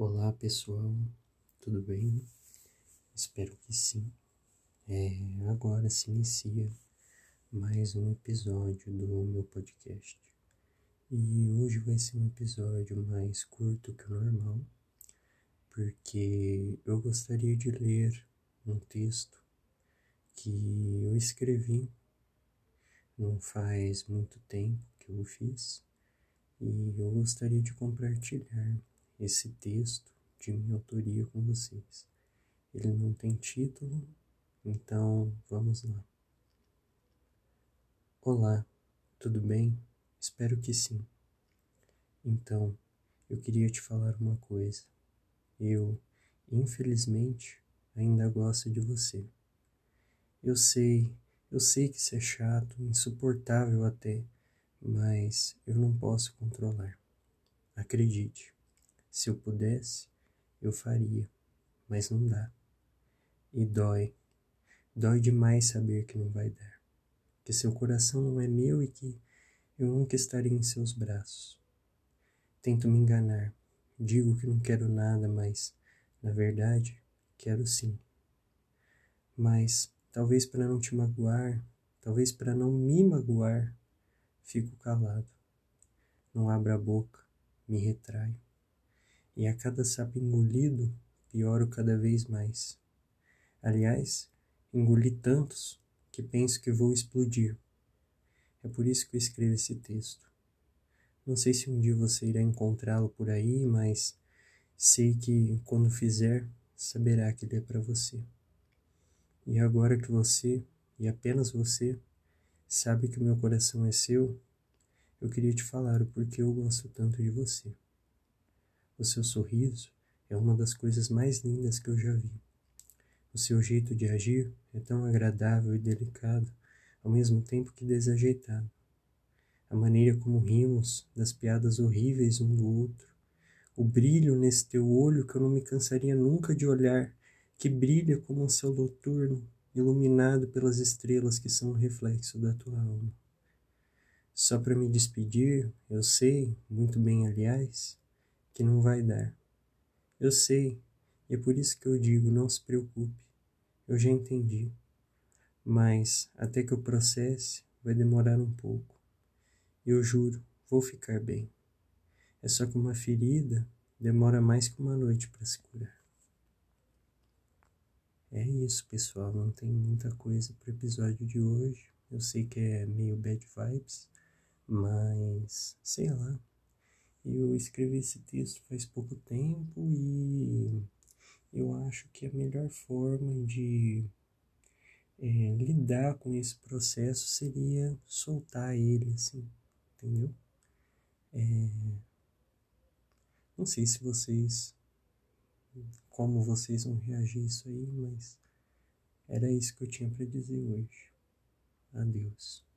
Olá pessoal, tudo bem? Espero que sim. É, agora se inicia mais um episódio do meu podcast. E hoje vai ser um episódio mais curto que o normal, porque eu gostaria de ler um texto que eu escrevi não faz muito tempo que eu fiz e eu gostaria de compartilhar esse texto de minha autoria com vocês. Ele não tem título, então vamos lá. Olá, tudo bem? Espero que sim. Então, eu queria te falar uma coisa. Eu, infelizmente, ainda gosto de você. Eu sei, eu sei que isso é chato, insuportável até, mas eu não posso controlar. Acredite. Se eu pudesse, eu faria, mas não dá. E dói, dói demais saber que não vai dar, que seu coração não é meu e que eu nunca estarei em seus braços. Tento me enganar, digo que não quero nada, mas, na verdade, quero sim. Mas, talvez para não te magoar, talvez para não me magoar, fico calado. Não abro a boca, me retraio e a cada sapo engolido, pioro cada vez mais. Aliás, engoli tantos que penso que vou explodir. É por isso que eu escrevo esse texto. Não sei se um dia você irá encontrá-lo por aí, mas sei que quando fizer, saberá que ele é para você. E agora que você, e apenas você, sabe que o meu coração é seu, eu queria te falar o porquê eu gosto tanto de você. O seu sorriso é uma das coisas mais lindas que eu já vi. O seu jeito de agir é tão agradável e delicado, ao mesmo tempo que desajeitado. A maneira como rimos das piadas horríveis um do outro, o brilho nesse teu olho que eu não me cansaria nunca de olhar, que brilha como um céu noturno, iluminado pelas estrelas que são o reflexo da tua alma. Só para me despedir, eu sei, muito bem aliás, que não vai dar. Eu sei, e é por isso que eu digo: não se preocupe, eu já entendi. Mas até que eu processe, vai demorar um pouco. Eu juro, vou ficar bem. É só que uma ferida demora mais que uma noite para se curar. É isso, pessoal. Não tem muita coisa para o episódio de hoje. Eu sei que é meio bad vibes, mas sei lá. Eu escrevi esse texto faz pouco tempo e eu acho que a melhor forma de é, lidar com esse processo seria soltar ele, assim, entendeu? É, não sei se vocês, como vocês vão reagir isso aí, mas era isso que eu tinha para dizer hoje. Adeus.